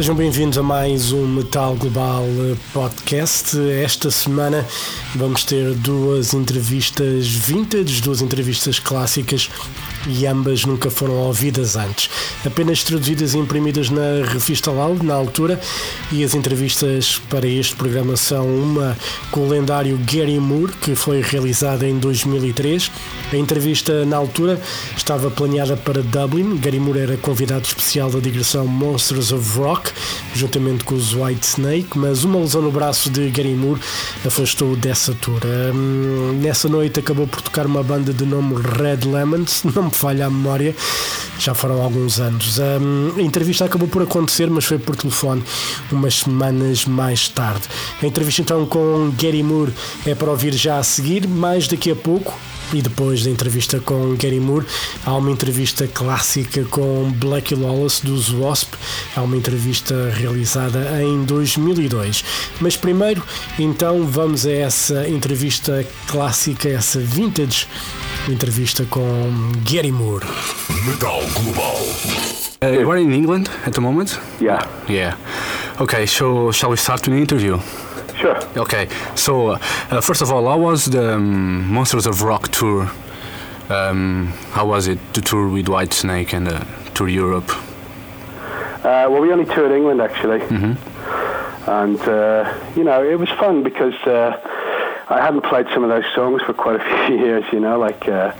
Sejam bem-vindos a mais um Metal Global Podcast. Esta semana vamos ter duas entrevistas vintage, duas entrevistas clássicas e ambas nunca foram ouvidas antes. Apenas traduzidas e imprimidas na revista Loud na altura e as entrevistas para este programa são uma com o lendário Gary Moore, que foi realizada em 2003. A entrevista na altura estava planeada para Dublin. Gary Moore era convidado especial da digressão Monsters of Rock, juntamente com os White Snake, mas uma lesão no braço de Gary Moore afastou dessa tour. Hum, nessa noite acabou por tocar uma banda de nome Red Lemons, não me falha a memória, já foram alguns anos. Hum, a entrevista acabou por acontecer, mas foi por telefone umas semanas mais tarde. A entrevista então com Gary Moore é para ouvir já a seguir, mais daqui a pouco, e depois da entrevista com Gary Moore, há uma entrevista clássica com Blackie Lawless dos Wasp, há uma entrevista realizada em 2002. Mas primeiro, então, vamos a essa entrevista clássica, essa vintage entrevista com Gary Moore. Metal Global. Uh, you are in England at the moment? Yeah, Yeah. Okay, so shall we start the interview? Sure. Okay, so uh, first of all, how was the um, Monsters of Rock tour? Um, how was it to tour with Whitesnake and uh, tour Europe? Uh, well, we only toured England actually, Mhm. and uh, you know it was fun because uh, I hadn't played some of those songs for quite a few years. You know, like uh,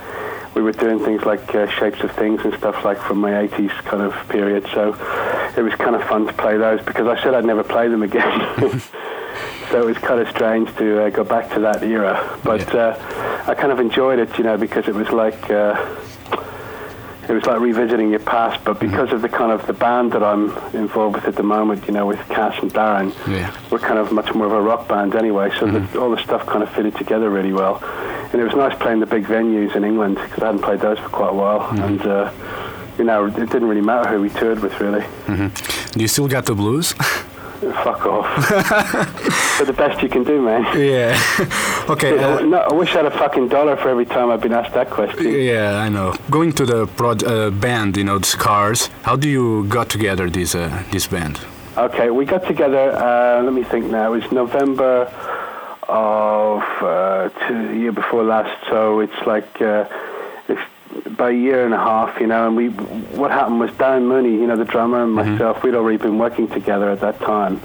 we were doing things like uh, Shapes of Things and stuff like from my '80s kind of period. So it was kind of fun to play those because I said I'd never play them again. so it was kind of strange to uh, go back to that era, but Yeah. uh, I kind of enjoyed it. You know, because it was like. Uh, it was like revisiting your past, but because of the kind of the band that I'm involved with at the moment, you know, with Cass and Darren, Yeah. we're kind of much more of a rock band anyway, so the, all the stuff kind of fitted together really well. And it was nice playing the big venues in England because I hadn't played those for quite a while, and uh, you know, it didn't really matter who we toured with really. Do you still got the blues? Fuck off. but the best you can do, man. yeah. okay. I- Uh, no, I wish I had a fucking dollar for every time I've been asked that question. yeah, I know. Going to the prod, uh, band, you know, the Scars. How do you got together this uh, this band? Okay, we got together. Uh, let me think now. It was November of uh, two, the year before last, so it's like uh, it's about a year and a half, you know. And we, what happened was Darren Mooney, you know, the drummer, and myself, we'd already been working together at that time,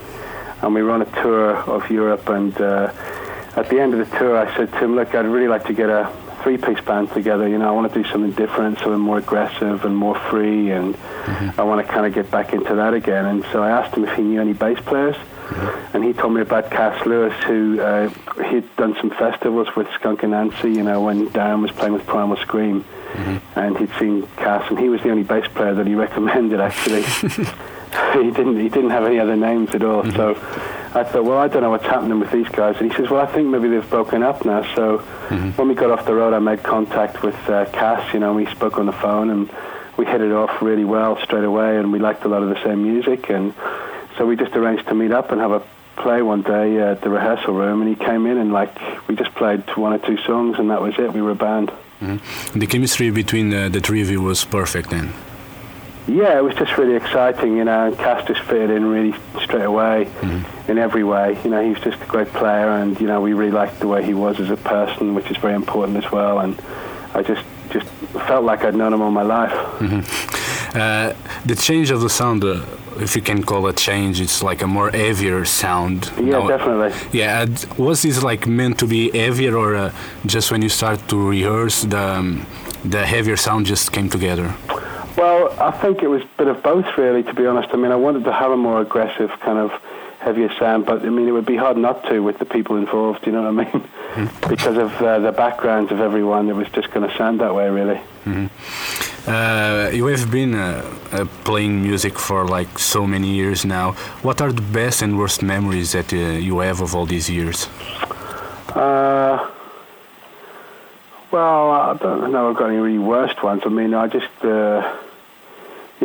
and we were on a tour of Europe. And uh, at the end of the tour, I said to him, "Look, I'd really like to get a." Three-piece band together, you know. I want to do something different, something more aggressive and more free, and I want to kind of get back into that again. And so I asked him if he knew any bass players, and he told me about Cass Lewis, who uh, he'd done some festivals with Skunk Anansie, you know, when Darren was playing with Primal Scream, Mm-hmm. and he'd seen Cass, and he was the only bass player that he recommended actually. he didn't he didn't have any other names at all, so. Mm-hmm. I thought, well, I don't know what's happening with these guys. And he says, well, I think maybe they've broken up now. So mm-hmm. when we got off the road, I made contact with uh, Cass, you know, and we spoke on the phone and we hit it off really well straight away and we liked a lot of the same music. And so we just arranged to meet up and have a play one day at the rehearsal room. And he came in and, like, we just played one or two songs and that was it. We were a band. The chemistry between uh, the three of you was perfect then. Yeah, it was just really exciting, you know, and Cass just fitted in really straight away in every way. You know, he was just a great player and, you know, we really liked the way he was as a person, which is very important as well. And I just, just felt like I'd known him all my life. Uh, the change of the sound, uh, if you can call it change, it's like a more heavier sound. Yeah, Now- definitely. Yeah, was this like meant to be heavier, or uh, just when you start to rehearse, the um, the heavier sound just came together? Well, I think it was a bit of both, really, to be honest. I mean, I wanted to have a more aggressive kind of heavier sound, but I mean, it would be hard not to with the people involved, you know what I mean? because of uh, the backgrounds of everyone, it was just going to sound that way, really. Uh, you have been uh, uh, playing music for like so many years now. What are the best and worst memories that uh, you have of all these years? Uh, well, I don't know I've got any really worst ones. I mean, I just, you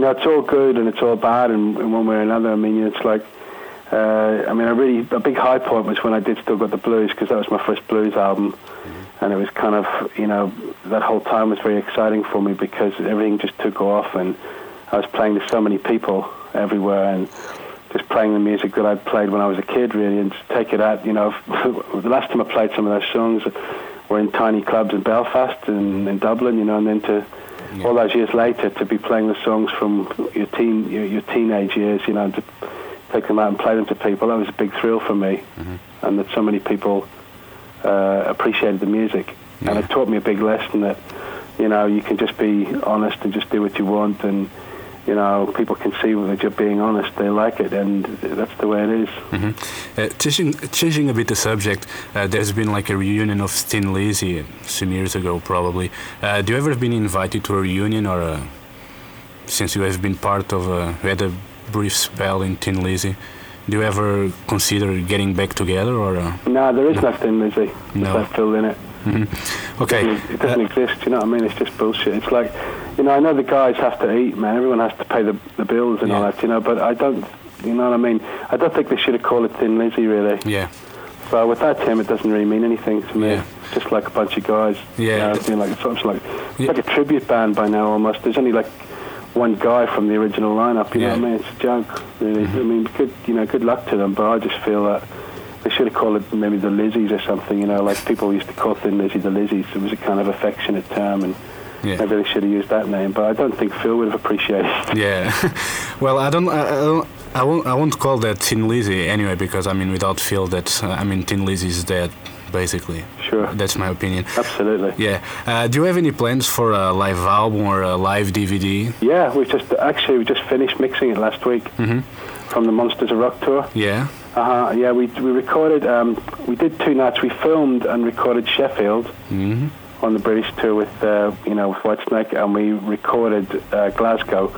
know, it's all good and it's all bad in, in one way or another. I mean, it's like, I mean, a really a big high point was when I did Still Got the Blues because that was my first blues album, and it was kind of you know that whole time was very exciting for me because everything just took off and I was playing to so many people everywhere and just playing the music that I'd played when I was a kid really and just take it out. You know, the last time I played some of those songs were in tiny clubs in Belfast and in Dublin, you know, and then to all those years later to be playing the songs from your teen your, your teenage years, you know, and to take them out and play them to people. That was a big thrill for me, mm-hmm. and that so many people uh, appreciated the music, and it taught me a big lesson that you know you can just be honest and just do what you want, and you know people can see that you're just being honest. They like it, and that's the way it is. Uh, changing, changing a bit the subject, uh, there's been like a reunion of Thin Lizzy some years ago, probably. Uh, do you ever have been invited to a reunion, or uh, since you have been part of, uh, you had a brief spell in Thin Lizzy, do you ever consider getting back together, or? Uh, No, there is nothing, Lizzie. No. There's no in it. okay. It doesn't exist. You know what I mean? It's just bullshit. It's like, you know, I know the guys have to eat, man. Everyone has to pay the, the bills and all that, you know. But I don't, you know what I mean? I don't think they should have called it Thin Lizzy, really. Yeah. So without him, it doesn't really mean anything to me. Yeah. It's just like a bunch of guys. Yeah. You know, like it's like it's Yeah. like a tribute band by now almost. There's only like one guy from the original lineup. You Yeah. Mm-hmm. know what I mean? It's a joke, really. I mean, good, you know, good luck to them. But I just feel that. They should have called it maybe the Lizzies or something, you know, like people used to call Thin Lizzy the Lizzies. It was a kind of affectionate term, and Yeah. maybe they should have used that name. But I don't think Phil would have appreciated it. Yeah, well, I don't, I, I don't, I won't, I won't call that Tin Lizzy anyway because I mean, without Phil, that I mean, Tin Lizzy is dead, basically. Sure. That's my opinion. Absolutely. Yeah. Uh, do you have any plans for a live album or a live DVD? Yeah, we just actually we just finished mixing it last week from the Monsters of Rock tour. Yeah. Uh-huh, yeah, we, we recorded, um, we did two nights. We filmed and recorded Sheffield hmm on the British tour with, uh, you know, with Whitesnake, and we recorded uh, Glasgow.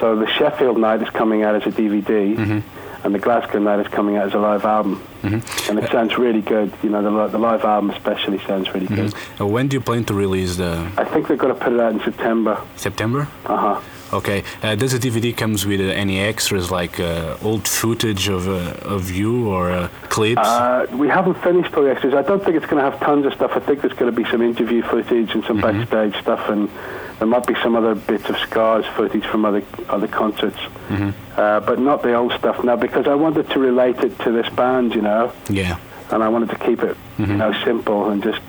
So the Sheffield night is coming out as a DVD, and the Glasgow night is coming out as a live album. And it sounds really good. You know, the, the live album especially sounds really good. Uh, when do you plan to release the I think they're going to put it out in September. September? Uh-huh. Okay. Uh, does the DVD comes with uh, any extras like uh, old footage of uh, of you or uh, clips? Uh, we haven't finished all the extras. I don't think it's going to have tons of stuff. I think there's going to be some interview footage and some backstage stuff, and there might be some other bits of scars footage from other other concerts, uh, but not the old stuff now because I wanted to relate it to this band, you know, yeah. and I wanted to keep it, you know, simple and just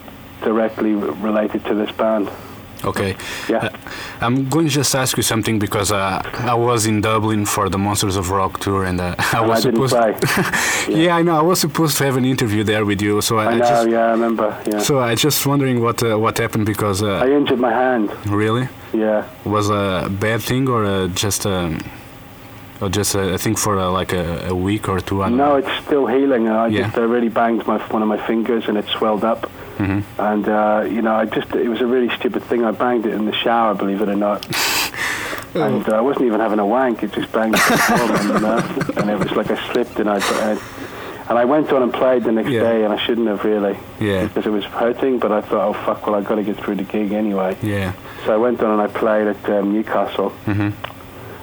directly related to this band. Okay. Yeah. Uh, I'm going to just ask you something because uh, I was in Dublin for the Monsters of Rock tour and uh, I And was I didn't supposed. play. yeah. I know. I was supposed to have an interview there with you, so I, I I know. just. yeah, I remember. Yeah. So I just wondering what uh, what happened because I uh, injured my hand. really Yeah. was a bad thing or uh, just um, or just uh, I think for uh, like a, a week or two. I No, know. it's still healing. I Yeah. just uh, really banged my one of my fingers and it swelled up. Mhm. And uh, you know, I just it was a really stupid thing. I banged it in the shower, believe it or not. and uh, I wasn't even having a wank. It just banged and, you know, and it was like I slipped and I. I and I went on and played the next Yeah. day, and I shouldn't have really, Yeah. because it was hurting. But I thought, oh fuck, well I've got to get through the gig anyway. Yeah. So I went on and I played at um, Newcastle. Mhm.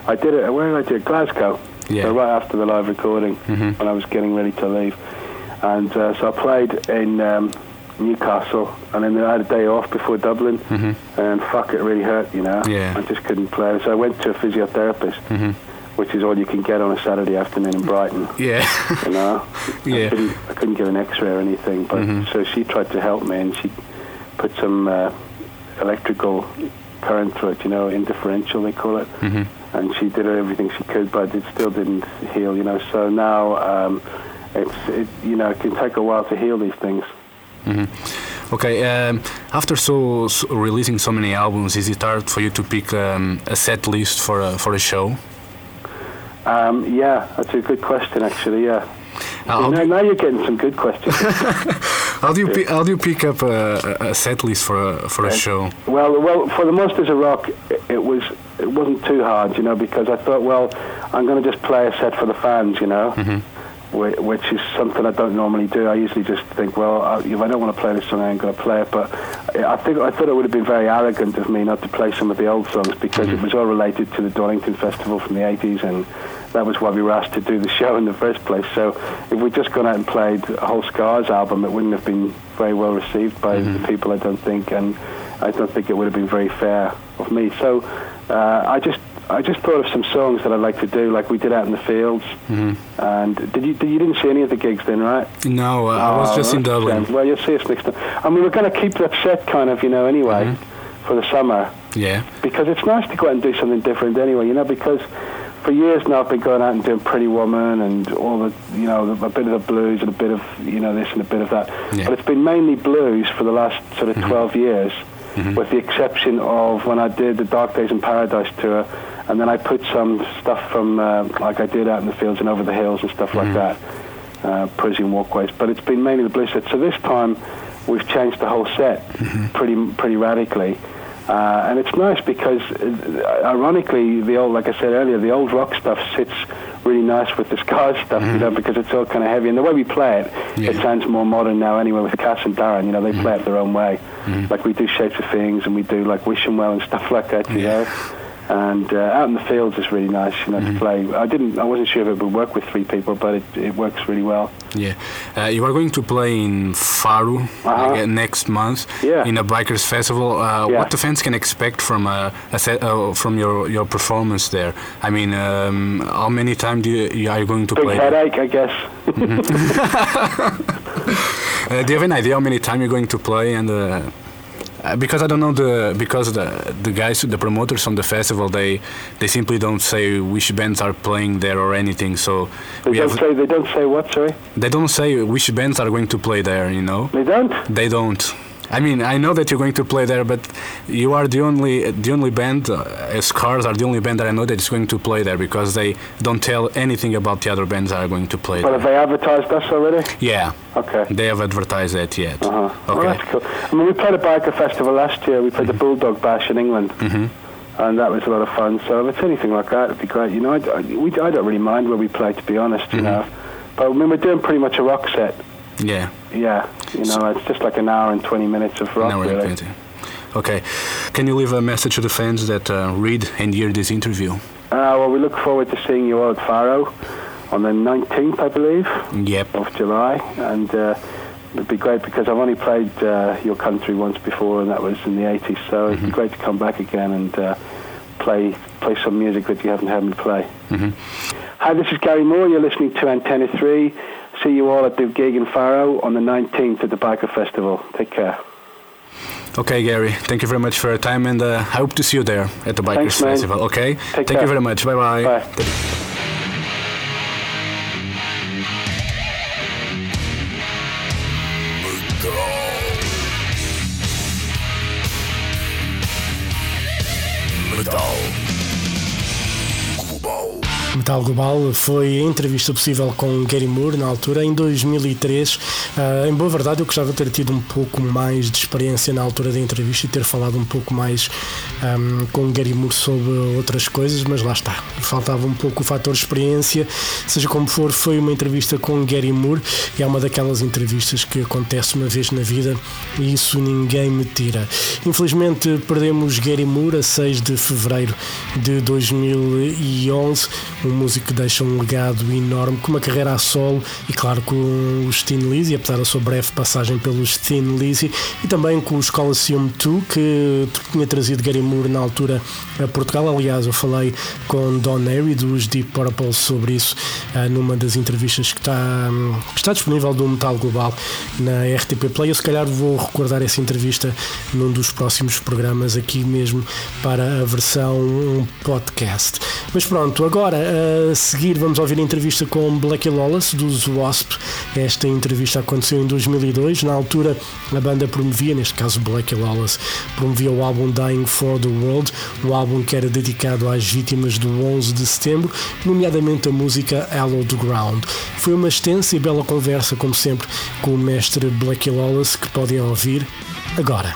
I did it. Where did I do it? Glasgow. Yeah. So right after the live recording, Mhm. when I was getting ready to leave, and uh, so I played in um, Newcastle, and then I had a day off before Dublin, Mhm. and fuck, it really hurt. You know. Yeah. I just couldn't play. So I went to a physiotherapist, Mhm. which is all you can get on a Saturday afternoon in Brighton. Yeah. You know. Yeah. I couldn't, I couldn't get an X-ray or anything, but Mhm. so she tried to help me, and she put some uh, electrical current through it. You know, interferential they call it Mhm. and she did everything she could, but it still didn't heal. You know, so now um, it's it, you know it can take a while to heal these things. Okay. Um, after so, so releasing so many albums, is it hard for you to pick um, a set list for a, for a show? Um, yeah, that's a good question, actually. Yeah. Uh, how, now, now you're getting some good questions. how do you pi- how do you pick up a, a- set list for a for a show? well, well, for the Monsters of Rock, it, was it wasn't too hard, you know, because I thought, well, I'm going to just play a set for the fans, you know. whi- Which is something I don't normally do. I usually just think, well, I- if I don't want to play this song, I ain't going to play it. But I think I thought it would have been very arrogant of me not to play some of the old songs because it was all related to the Donington Festival from the 80s and that was why we were asked to do the show in the first place. So if we'd just gone out and played a whole Scars album, it wouldn't have been very well received by the people, I don't think, and I don't think it would have been very fair of me. So uh, I just I just thought of some songs that I'd like to do, like we did out in the fields. And did you did, you didn't see any of the gigs then, right? No, uh, I was Oh, just in Dublin. Well, you'll see us next time. And we were going to keep that set kind of, you know, anyway, Mm-hmm. for the summer Yeah. because it's nice to go out and do something different anyway, you know, because for years now I've been going out and doing Pretty Woman and all the, you know, a bit of the blues and a bit of, you know, this and a bit of that. Yeah. But it's been mainly blues for the last sort of 12 years, with the exception of when I did the Dark Days in Paradise tour, and then I put some stuff from, uh, like I did out in the fields and over the hills and stuff like that, uh, Parisienne walkways. But it's been mainly the blues set. So this time we've changed the whole set pretty pretty radically. Uh, and it's nice because, uh, ironically, the old, like I said earlier, the old rock stuff sits really nice with this Scars stuff, you know, because it's all kind of heavy. And the way we play it, Yeah. it sounds more modern now anyway with Cass and Darren. You know, they play it their own way. Like we do Shapes of Things and we do like Wishing Well and stuff like that, you know. And uh, out in the fields is really nice, you know, to play. I didn't, I wasn't sure if it would work with three people, but it, it works really well. Yeah, uh, you are going to play in Faro Uh-huh. uh, next month Yeah. in a bikers festival. Uh, Yeah. What the fans can expect from uh, a set, uh, from your, your performance there? I mean, um, how many times do you, you are you going to Big play? there? headache, I guess. Uh, do you have an idea how many times you're going to play? And uh, because I don't know the because the the guys the promoters from the festival they they simply don't say which bands are playing there or anything. So They we don't have say, they don't say what, sorry? they don't say which bands are going to play there. You know. They don't? They don't. I mean, I know that you're going to play there, but you are the only the only band. Uh, as Scars are the only band that I know that is going to play there because they don't tell anything about the other bands that are going to play Well, there. have they advertised us already? Yeah, Okay. they have advertised that yet. Uh-huh. Okay. Well, that's cool. I mean, we played a biker festival last year. We played the Bulldog Bash in England, mm-hmm. and that was a lot of fun. So if it's anything like that, it'd be great. You know, I, I, we, I don't really mind where we play, to be honest. You know, but I mean, we're doing pretty much a rock set. Yeah, Yeah, you know, it's just like an hour and twenty minutes of rock, now we're really. going to. Okay, can you leave a message to the fans that uh, read and hear this interview? Uh, well, we look forward to seeing you all at Faro on the 19th, I believe. Yep. of July, and uh, it'd be great because I've only played uh, your country once before, and that was in the 80s. So it'd be great to come back again and uh, play play some music that you haven't heard me play. Hi, this is Gary Moore. You're listening to Antena 3. See you all at the gig in Faro on the 19th at the Biker Festival. Take care. Okay, Gary. Thank you very much for your time, and uh, I hope to see you there at the Bikers Thanks. Festival. Okay. Take Thank you very much. Bye bye. Bye. Global. Foi a entrevista possível com Gary Moore na altura, em 2003. Ah, em boa verdade, eu gostava de ter tido um pouco mais de experiência na altura da entrevista e ter falado um pouco mais ahm, com Gary Moore sobre outras coisas, mas lá está. Faltava um pouco o fator experiência. Seja como for, foi uma entrevista com Gary Moore e é uma daquelas entrevistas que acontece uma vez na vida e isso ninguém me tira. Infelizmente, perdemos Gary Moore a 6 de fevereiro de 2011 um músico que deixa um legado enorme, com uma carreira a solo e, claro, com o Steen Lizzy, apesar da sua breve passagem pelo Steen Lizzy, e também com os Coliseum 2, que tinha trazido Gary Moore na altura a Portugal. Aliás, eu falei com Don Harry dos Deep Purple sobre isso ah, numa das entrevistas que está, hum, que está disponível do Metal Global na RTP Play. Eu, se calhar, vou recordar essa entrevista num dos próximos programas aqui mesmo para a versão podcast. Mas pronto, agora a seguir vamos ouvir a entrevista com Blackie Lawless dos Wasp. Esta entrevista aconteceu em 2002. Na altura, a banda promovia, neste caso Blackie Lawless, promovia o álbum Dying for the World, um álbum que era dedicado às vítimas do 11 de setembro, nomeadamente a música Hallowed Ground. Foi uma extensa e bela conversa, como sempre, com o mestre Blackie Lawless, que podem ouvir agora.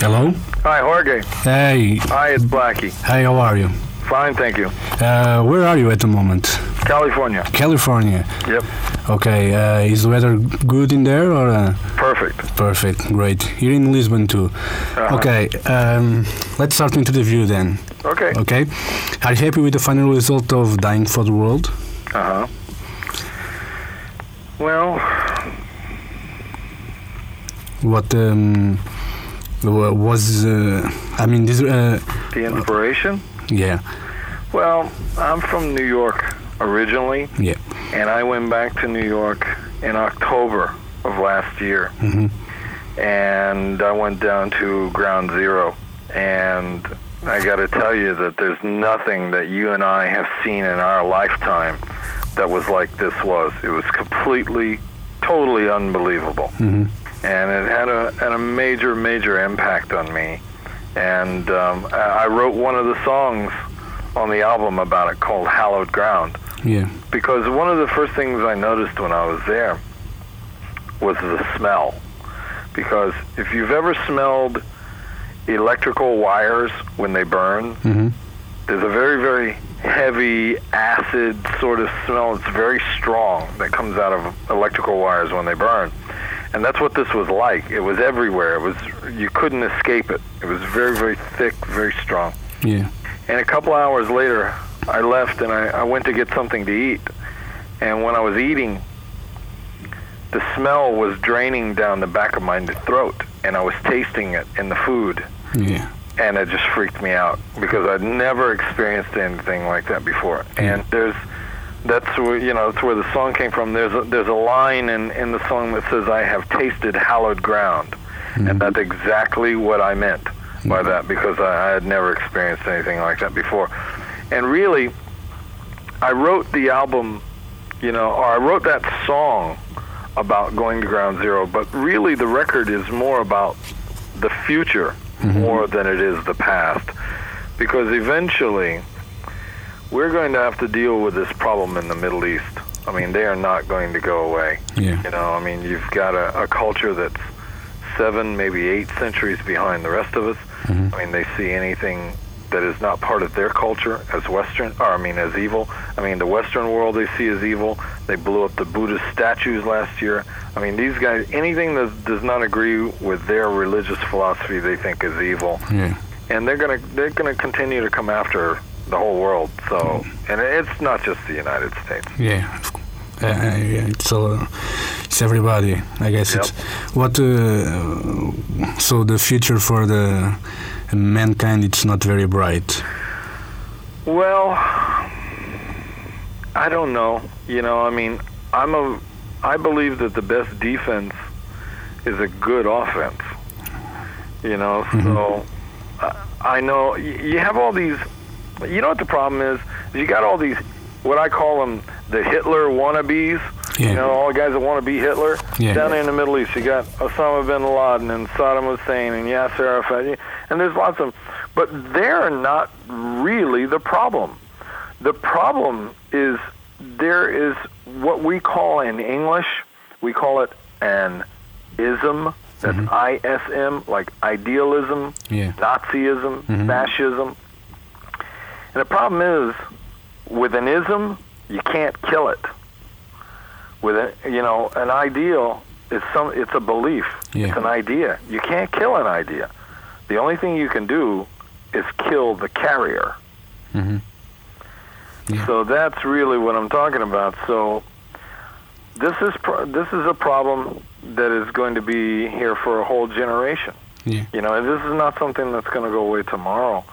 Hello. Hi, Jorge. Hey. Hi, it's Blackie. Hey, how are you? Fine, thank you. Uh, where are you at the moment? California. California. Yep. Okay, uh, is the weather good in there or uh, Perfect. perfect? Great. You're in Lisbon too. Uh-huh. Okay, um, let's start into the view then. Okay. Okay, are you happy with the final result of Dying for the World? Uh huh. Well, What um, was? Uh, I mean, this. Uh, the inspiration. Yeah, Well, I'm from New York originally, yeah. and I went back to New York in October of last year. hmm and I went down to ground zero. And I got to tell you that there's nothing that you and I have seen in our lifetime that was like this was. It was completely, totally unbelievable. hmm And it had a, had a major, major impact on me. And um, I wrote one of the songs on the album about it called Hallowed Ground Yeah. because one of the first things I noticed when I was there was the smell. Because if you've ever smelled electrical wires when they burn, hmm there's a very, very heavy acid sort of smell. It's very strong that comes out of electrical wires when they burn. And that's what this was like. It was everywhere. It was you couldn't escape it. It was very, very thick, very strong. Yeah. And a couple hours later, I left and I, I went to get something to eat. And when I was eating, the smell was draining down the back of my throat, and I was tasting it in the food, Yeah. and it just freaked me out because I'd never experienced anything like that before. And there's that's where you know that's where the song came from. There's a, there's a line in in the song that says, "I have tasted hallowed ground," and hmm. that's exactly what I meant by that because I, I had never experienced anything like that before. And really, I wrote the album, you know, or I wrote that song about going to ground zero, but really the record is more about the future mm-hmm. more than it is the past. Because eventually, we're going to have to deal with this problem in the Middle East. I mean, they are not going to go away. Yeah. You know, I mean, you've got a, a culture that's seven, maybe eight centuries behind the rest of us. Mhm. I mean, they see anything that is not part of their culture as Western, or I mean, as evil. I mean, the Western world they see as evil. They blew up the Buddhist statues last year. I mean, these guys, anything that does not agree with their religious philosophy, they think is evil Yeah. and they're gonna they're gonna continue to come after the whole world. So, and it's not just the United States. Yeah. Uh, uh, it's it's everybody. I guess Yep. it's what. Uh, so the future for the mankind, it's not very bright. Well, I don't know. You know, I mean, I'm a I believe that the best defense is a good offense. You know, so I, I know you have all these. You know what the problem is? You got all these what I call them the Hitler wannabes. Yeah. You know, all the guys that want to be Hitler Yeah. down in the Middle East. You got Osama bin Laden and Saddam Hussein and Yasser Arafat, and there's lots of them. But they're not really the problem. The problem is there is what we call in English, we call it an ism. That's I-S-M, like idealism, Yeah. Nazism, Mhm. fascism. And the problem is, with an ism, you can't kill it. With a, you know, an ideal is some. It's a belief. Yeah. It's an idea. You can't kill an idea. The only thing you can do is kill the carrier. hmm Yeah. So that's really what I'm talking about. So this is pro- this is a problem that is going to be here for a whole generation. Yeah. You know, and this is not something that's going to go away tomorrow.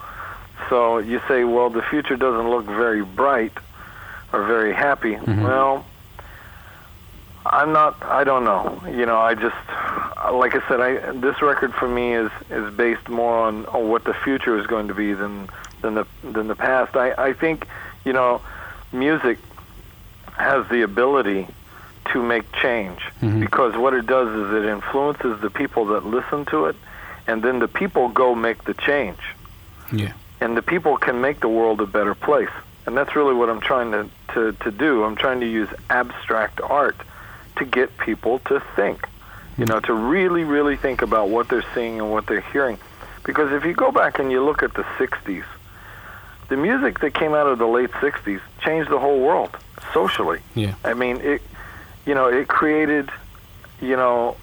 So you say, well, the future doesn't look very bright or very happy. Well, I'm not. I don't know. You know, I just, like I said, I this record for me is is based more on, on what the future is going to be than than the than the past. I I think, you know, music has the ability to make change Mhm. because what it does is it influences the people that listen to it, and then the people go make the change Yeah. And the people can make the world a better place. And that's really what I'm trying to, to, to do. I'm trying to use abstract art to get people to think, you know, to really, really think about what they're seeing and what they're hearing. Because if you go back and you look at the 60s, the music that came out of the late 60s changed the whole world socially. Yeah. I mean, it you know, it created, you know,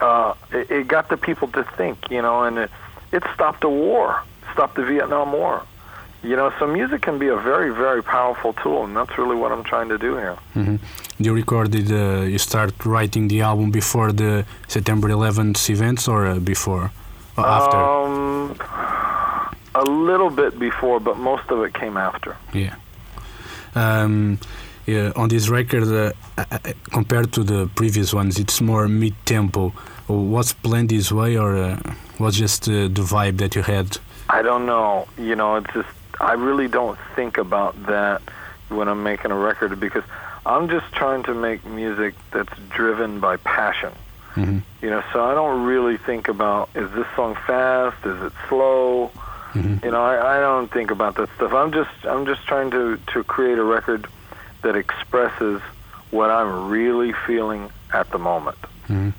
uh, it, it got the people to think, you know, and it, it stopped a war, stopped the Vietnam War. You know, so music can be a very, very powerful tool, and that's really what I'm trying to do here. hmm You recorded, uh, you start writing the album before the September 11th events or uh, before? Or after? Um, a little bit before, but most of it came after. Yeah. Um, yeah, on this record, uh, uh, uh, compared to the previous ones, it's more mid-tempo. Was planned this way, or uh, was just uh, the vibe that you had? I don't know. You know, it's just I really don't think about that when I'm making a record because I'm just trying to make music that's driven by passion. hmm You know, so I don't really think about is this song fast, is it slow? hmm You know, I, I don't think about that stuff. I'm just I'm just trying to to create a record that expresses what I'm really feeling at the moment. hmm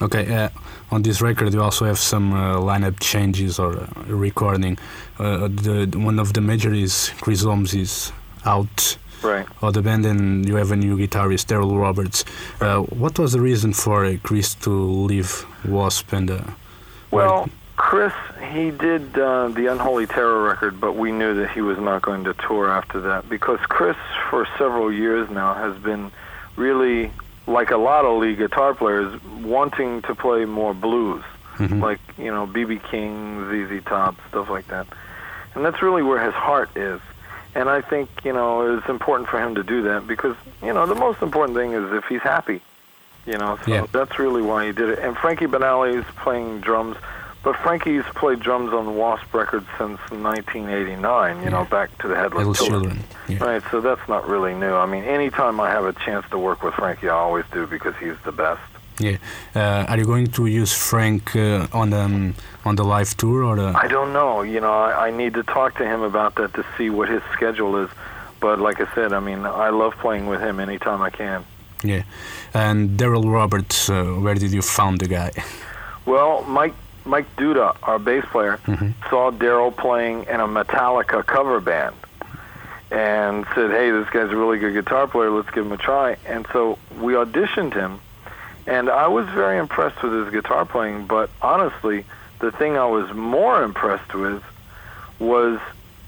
Okay, uh, on this record you also have some uh, lineup changes or uh, recording. Uh, the one of the major is Chris Holmes is out Right. of the band, and you have a new guitarist, Darrell Roberts. Uh, what was the reason for uh, Chris to leave Wasp and? Uh, Well, Chris, he did uh, the Unholy Terror record, but we knew that he was not going to tour after that because Chris, for several years now, has been really, like a lot of lead guitar players, wanting to play more blues, Mhm. like you know BB King, ZZ Top, stuff like that, and that's really where his heart is. And I think you know it's important for him to do that because you know the most important thing is if he's happy, you know. So Yeah. that's really why he did it. And Frankie Banali is playing drums, but Frankie's played drums on Wasp record since 1989. You know, back to the Headless Little Children. Yeah. Right. So that's not really new. I mean, anytime I have a chance to work with Frankie, I always do because he's the best. Yeah. Uh, are you going to use Frank uh, on the um, on the live tour or? The, I don't know. You know, I, I need to talk to him about that to see what his schedule is. But like I said, I mean, I love playing with him anytime I can. yeah. And Darrell Roberts, uh, where did you found the guy? Well, Mike Mike Duda, our bass player, Mhm. saw Darrell playing in a Metallica cover band, and said, "Hey, this guy's a really good guitar player. Let's give him a try." And so we auditioned him, and I was very impressed with his guitar playing. But honestly, the thing I was more impressed with was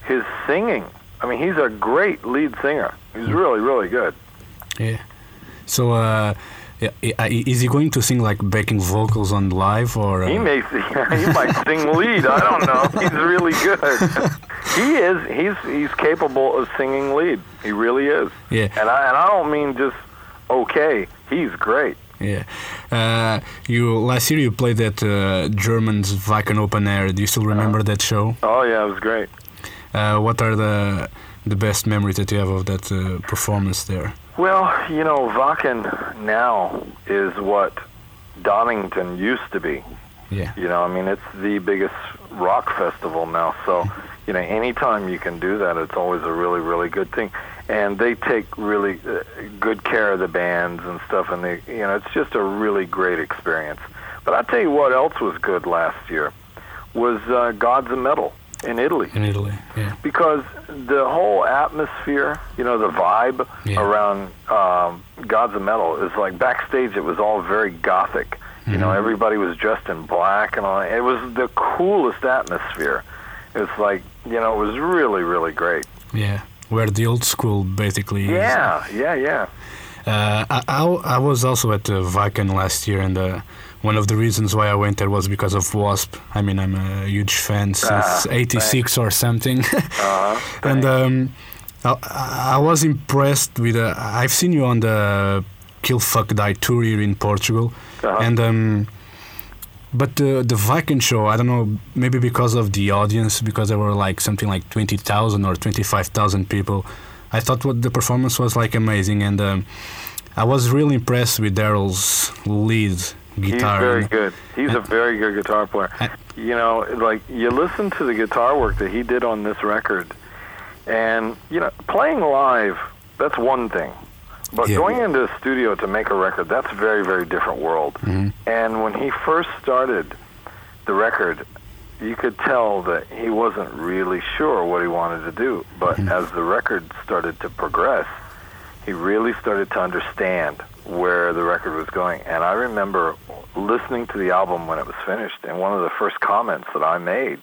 his singing. I mean, he's a great lead singer. He's really, really good. Yeah. So, uh, is he going to sing like backing vocals on live or? Uh, He may he might sing lead. I don't know. He's really good. he is. He's he's capable of singing lead. He really is. Yeah. And I and I don't mean just okay. He's great. Yeah. Uh, you last year you played at uh, German's Wacken Open Air. Do you still remember that show? Oh yeah, it was great. Uh, what are the the best memories that you have of that uh, performance there? Well, you know, Wacken now is what Donington used to be. Yeah. You know, I mean, it's the biggest rock festival now. So, you know, anytime you can do that, it's always a really, really good thing. And they take really uh, good care of the bands and stuff, and they, you know, it's just a really great experience. But I'll tell you what else was good last year was uh, Gods of Metal in Italy In Italy. Yeah. because the whole atmosphere, you know, the vibe Yeah. around um, Gods of Metal is like backstage. It was all very gothic. You know, Mhm. everybody was dressed in black and all. It was the coolest atmosphere. It's like you know, it was really, really great. Yeah. Where the old school basically is. Yeah, yeah, yeah. Uh, I, I, I was also at the Wacken last year, and uh, one of the reasons why I went there was because of Wasp. I mean, I'm a huge fan since Ah, '86 or something, Uh-huh. and um, I, I was impressed with. Uh, I've seen you on the Kill Fuck Die tour here in Portugal, Uh-huh. and um, but the the Wacken show, I don't know, maybe because of the audience, because there were like something like twenty thousand or twenty five thousand people. I thought what the performance was like amazing, and um, I was really impressed with Darrell's lead guitar. He's very and- good. He's a very good guitar player. I- You know, like you listen to the guitar work that he did on this record, and you know, playing live that's one thing, but Yeah. going into a studio to make a record that's a very very different world. Mhm. And when he first started the record, you could tell that he wasn't really sure what he wanted to do. But Mhm. as the record started to progress, he really started to understand where the record was going. And I remember listening to the album when it was finished, and one of the first comments that I made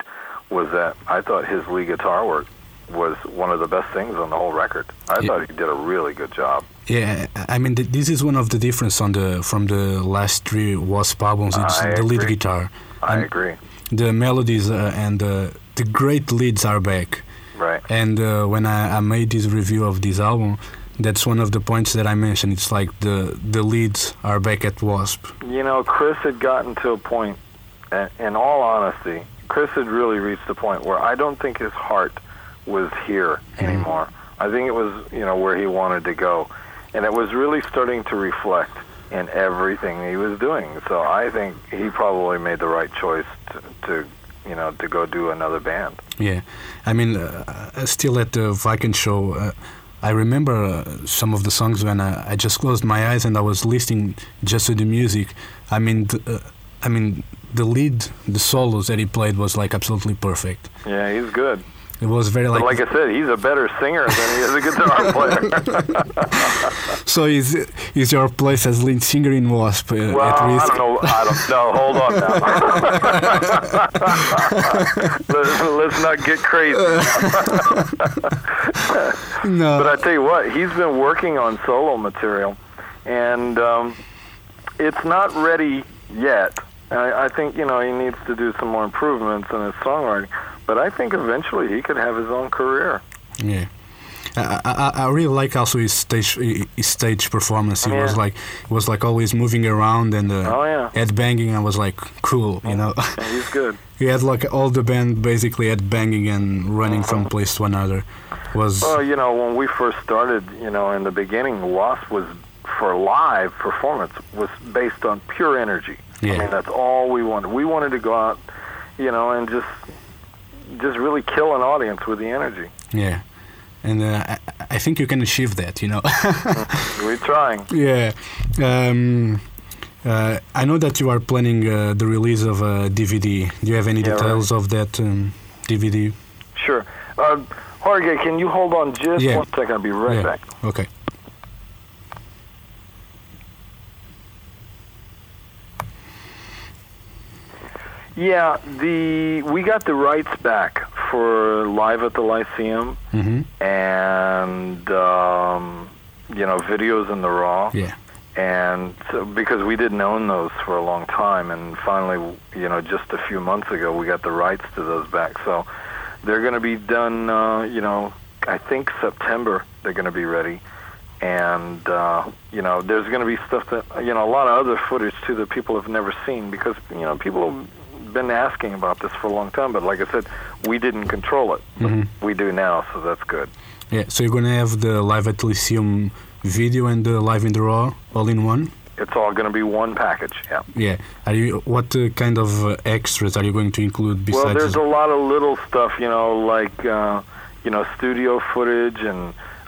was that I thought his lead guitar work was one of the best things on the whole record. I Yeah. thought he did a really good job. Yeah, I mean th- this is one of the difference on the from the last three Wasp albums. It's I the lead guitar. I And agree. The melodies uh, and uh, the great leads are back. Right. And uh, when I, I made this review of this album, that's one of the points that I mentioned. It's like the the leads are back at Wasp. You know, Chris had gotten to a point, in all honesty, Chris had really reached a point where I don't think his heart was here anymore. I think it was, you know, where he wanted to go. And it was really starting to reflect in everything he was doing. So I think he probably made the right choice to, you know, to go do another band. Yeah, I mean, uh, still at the Wacken show, uh, I remember uh, some of the songs when I, I just closed my eyes and I was listening just to the music. I mean, th- uh, I mean, the lead, the solos that he played was like absolutely perfect. Yeah, he's good. It was very But like, like I said, he's a better singer than he is a guitar player. so. Is is your place as lead singer in Wasp uh, Well, at I don't know. I don't know. Hold on now. let's, let's not get crazy. No. But I tell you what, he's been working on solo material, and um, it's not ready yet. I, I think you know he needs to do some more improvements in his songwriting. But I think eventually he could have his own career. Yeah. I, I, I really like also his stage his stage performance. He was like was like always moving around and uh, Oh yeah, head banging. I was like cool, you know. and he's good. he had like all the band basically head banging and running from place to another. Was Well, you know, when we first started, you know, in the beginning, Wasp was for live performance was based on pure energy. I mean, that's all we wanted. We wanted to go out, you know, and just just really kill an audience with the energy. yeah, and uh, I, I think you can achieve that, you know. We're trying. yeah. Um, uh, I know that you are planning uh, the release of a DVD. Do you have any Yeah, right. details of that um, DVD? Sure. Uh, Jorge, can you hold on just Yeah. one second? I'll be right yeah. back. Okay. Yeah, the we got the rights back for Live at the Lyceum hmm and um, you know videos in the raw. Yeah. and so because we didn't own those for a long time and finally you know just a few months ago we got the rights to those back so they're going to be done uh, you know i think september they're going to be ready and uh, you know there's going to be stuff that you know a lot of other footage too that people have never seen because you know people been asking about this for a long time but like i said we didn't control it Mhm. we do now so that's good Yeah. So you're gonna have the live at Lyceum video and the live in the raw all in one. it's all going to be one package yeah Yeah. Are you? What uh, kind of uh, extras are you going to include besides? Well, there's a lot of little stuff, you know, like uh, you know, studio footage and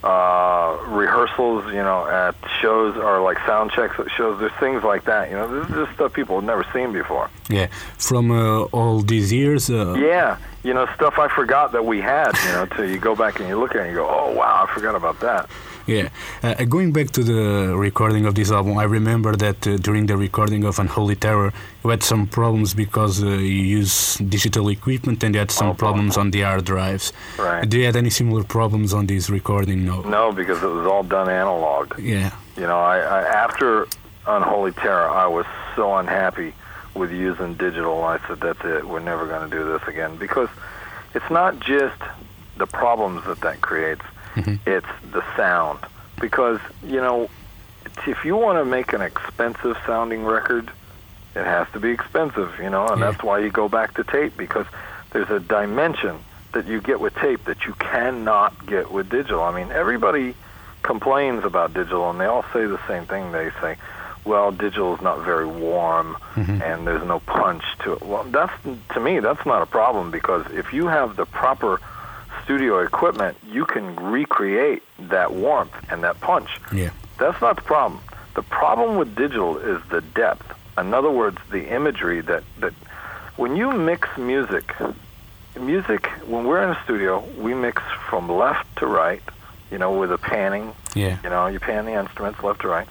uh, rehearsals, you know, at shows or like sound checks at shows. There's things like that, you know. This is just stuff people have never seen before. yeah. From uh, all these years. Uh, Yeah, you know, stuff I forgot that we had, you know. Till you go back and you look at it and you go, oh wow, I forgot about that. Yeah. Uh, going back to the recording of this album, I remember that uh, during the recording of Unholy Terror, you had some problems because uh, you use digital equipment and you had some Oh, problems on the hard drives. Right. Do you had any similar problems on this recording? No. No, because it was all done analog. Yeah. You know, I, I after Unholy Terror, I was so unhappy with using digital. I said, "That's it. We're never going to do this again." Because it's not just the problems that that creates; Mhm. it's the sound. Because you know, if you want to make an expensive sounding record, it has to be expensive. You know, and Yeah. that's why you go back to tape because there's a dimension that you get with tape that you cannot get with digital. I mean, everybody complains about digital, and they all say the same thing. They say, "Well, digital is not very warm, Mhm. and there's no punch to it." Well, that's to me, that's not a problem because if you have the proper studio equipment, you can recreate that warmth and that punch. Yeah. That's not the problem. The problem with digital is the depth. In other words, the imagery that, that when you mix music, music, when we're in a studio, we mix from left to right, you know, with a panning. Yeah. You know, you pan the instruments left to right.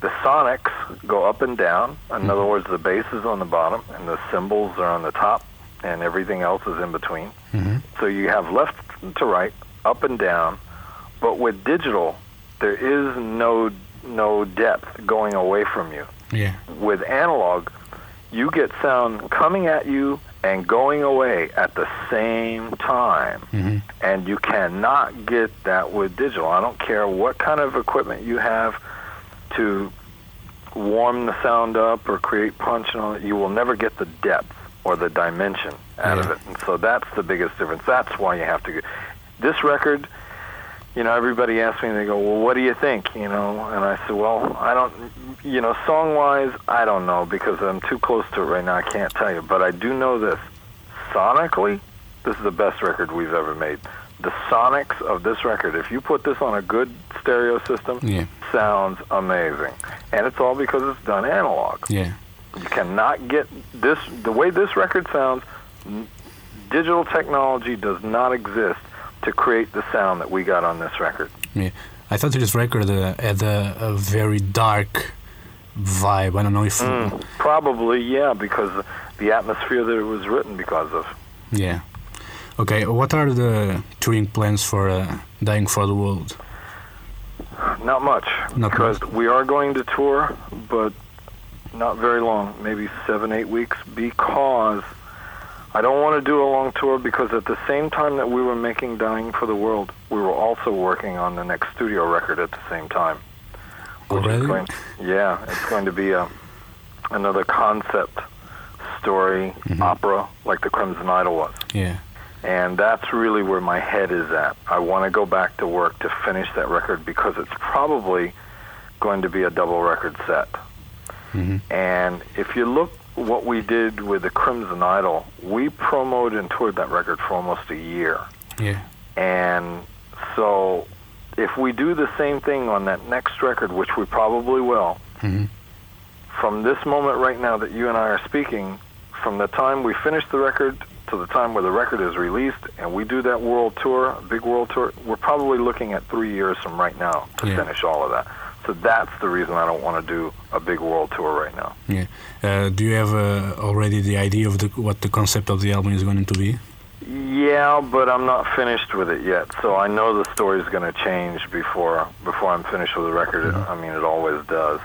The sonics go up and down. In mm-hmm. other words, the bass is on the bottom and the cymbals are on the top, and everything else is in between. hmm So you have left to right, up and down. But with digital, there is no no depth going away from you. Yeah. With analog, you get sound coming at you and going away at the same time. hmm And you cannot get that with digital. I don't care what kind of equipment you have to warm the sound up or create punch and all that, you will never get the depth or the dimension out of it. And so that's the biggest difference. That's why you have to get this record. You know, everybody asks me, and they go, "Well, what do you think?" You know, and I said, "Well, I don't, you know, song-wise, I don't know because I'm too close to it right now. I can't tell you, but I do know this: sonically, this is the best record we've ever made. The sonics of this record, if you put this on a good stereo system, Yeah. sounds amazing, and it's all because it's done analog. Yeah. You cannot get this the way this record sounds. Digital technology does not exist to create the sound that we got on this record. Yeah, I thought this record uh, had a, a very dark vibe. I don't know if. Mm, probably, yeah, because the atmosphere that it was written because of. Yeah. Okay. What are the touring plans for uh, Dying for the World? Not much, Not because we are going to tour, but not very long, maybe seven, eight weeks, because I don't want to do a long tour because at the same time that we were making Dying for the World, we were also working on the next studio record at the same time. which is Already? Going, yeah, it's going to be a, another concept story Mhm. opera like the Crimson Idol was. Yeah. And that's really where my head is at. I want to go back to work to finish that record because it's probably going to be a double record set. Hmm And if you look what we did with the Crimson Idol, we promoted and toured that record for almost a year. Yeah. And so if we do the same thing on that next record, which we probably will, hmm from this moment right now that you and I are speaking, from the time we finish the record to the time where the record is released and we do that world tour, big world tour, we're probably looking at three years from right now to Yeah. finish all of that. So that's the reason I don't want to do a big world tour right now. Uh, do you have uh, already the idea of the, what the concept of the album is going to be? Yeah, but I'm not finished with it yet. So I know the story's going to change before before I'm finished with the record. I mean, it always does.